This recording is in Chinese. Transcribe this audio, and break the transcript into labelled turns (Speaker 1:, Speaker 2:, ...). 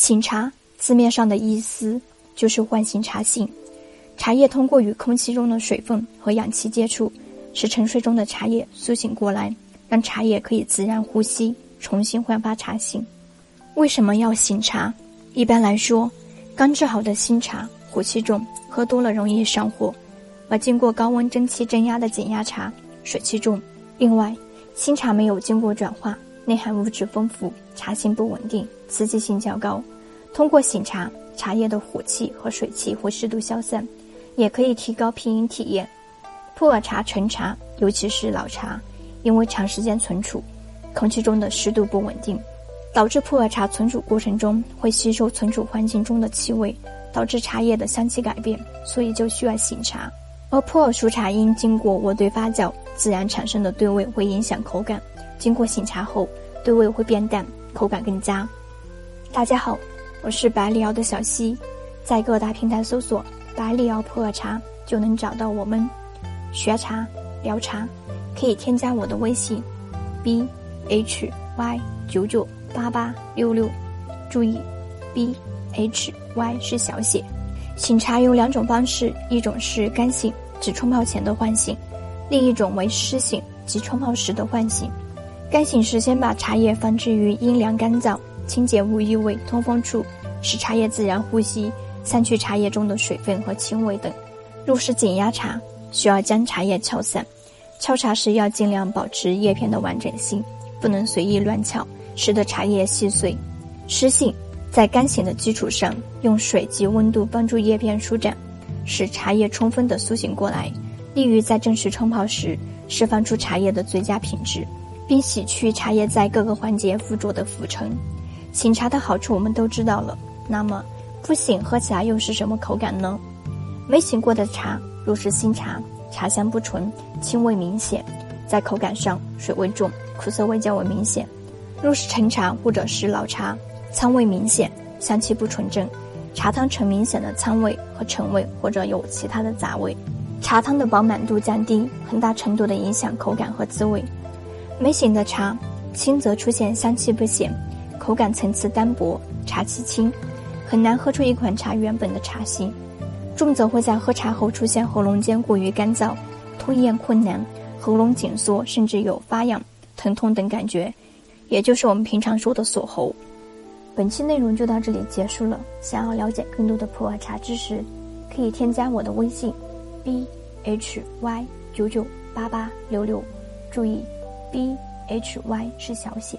Speaker 1: 醒茶字面上的意思就是唤醒茶性。茶叶通过与空气中的水分和氧气接触，使沉睡中的茶叶苏醒过来，让茶叶可以自然呼吸，重新焕发茶性。为什么要醒茶？一般来说，刚制好的新茶火气重，喝多了容易上火；而经过高温蒸汽蒸压的减压茶水气重。另外，新茶没有经过转化，内含物质丰富，茶性不稳定，刺激性较高。通过醒茶，茶叶的火气和水气会适度消散。也可以提高品饮体验。普洱茶、陈茶，尤其是老茶，因为长时间存储，空气中的湿度不稳定，导致普洱茶存储过程中会吸收存储环境中的气味，导致茶叶的香气改变，所以就需要醒茶。而普洱熟茶因经过渥堆发酵，自然产生的堆味会影响口感，经过醒茶后，对味会变淡，口感更佳。大家好，我是百里瑶的小溪，在各大平台搜索。百里瑶普洱茶就能找到我们，学茶聊茶，可以添加我的微信，b h y 九九八八六六，注意，b h y 是小写。醒茶有两种方式，一种是干醒，指冲泡前的唤醒；另一种为湿醒，即冲泡时的唤醒。干醒时先把茶叶放置于阴凉干燥、清洁无异味、通风处，使茶叶自然呼吸。散去茶叶中的水分和腥味等。若是减压茶，需要将茶叶敲散。敲茶时要尽量保持叶片的完整性，不能随意乱敲，使得茶叶细碎。湿性，在干醒的基础上，用水及温度帮助叶片舒展，使茶叶充分的苏醒过来，利于在正式冲泡时释放出茶叶的最佳品质，并洗去茶叶在各个环节附着的浮尘。醒茶的好处我们都知道了，那么。不醒喝起来又是什么口感呢？没醒过的茶，若是新茶，茶香不纯，清味明显，在口感上水味重，苦涩味较为明显；若是陈茶或者是老茶，苍味明显，香气不纯正，茶汤呈明显的苍味和陈味，或者有其他的杂味，茶汤的饱满度降低，很大程度的影响口感和滋味。没醒的茶，轻则出现香气不显，口感层次单薄，茶气轻。很难喝出一款茶原本的茶性，重则会在喝茶后出现喉咙间过于干燥、吞咽困难、喉咙紧缩，甚至有发痒、疼痛等感觉，也就是我们平常说的锁喉。本期内容就到这里结束了。想要了解更多的普洱茶知识，可以添加我的微信：b h y 九九八八六六，注意，b h y 是小写。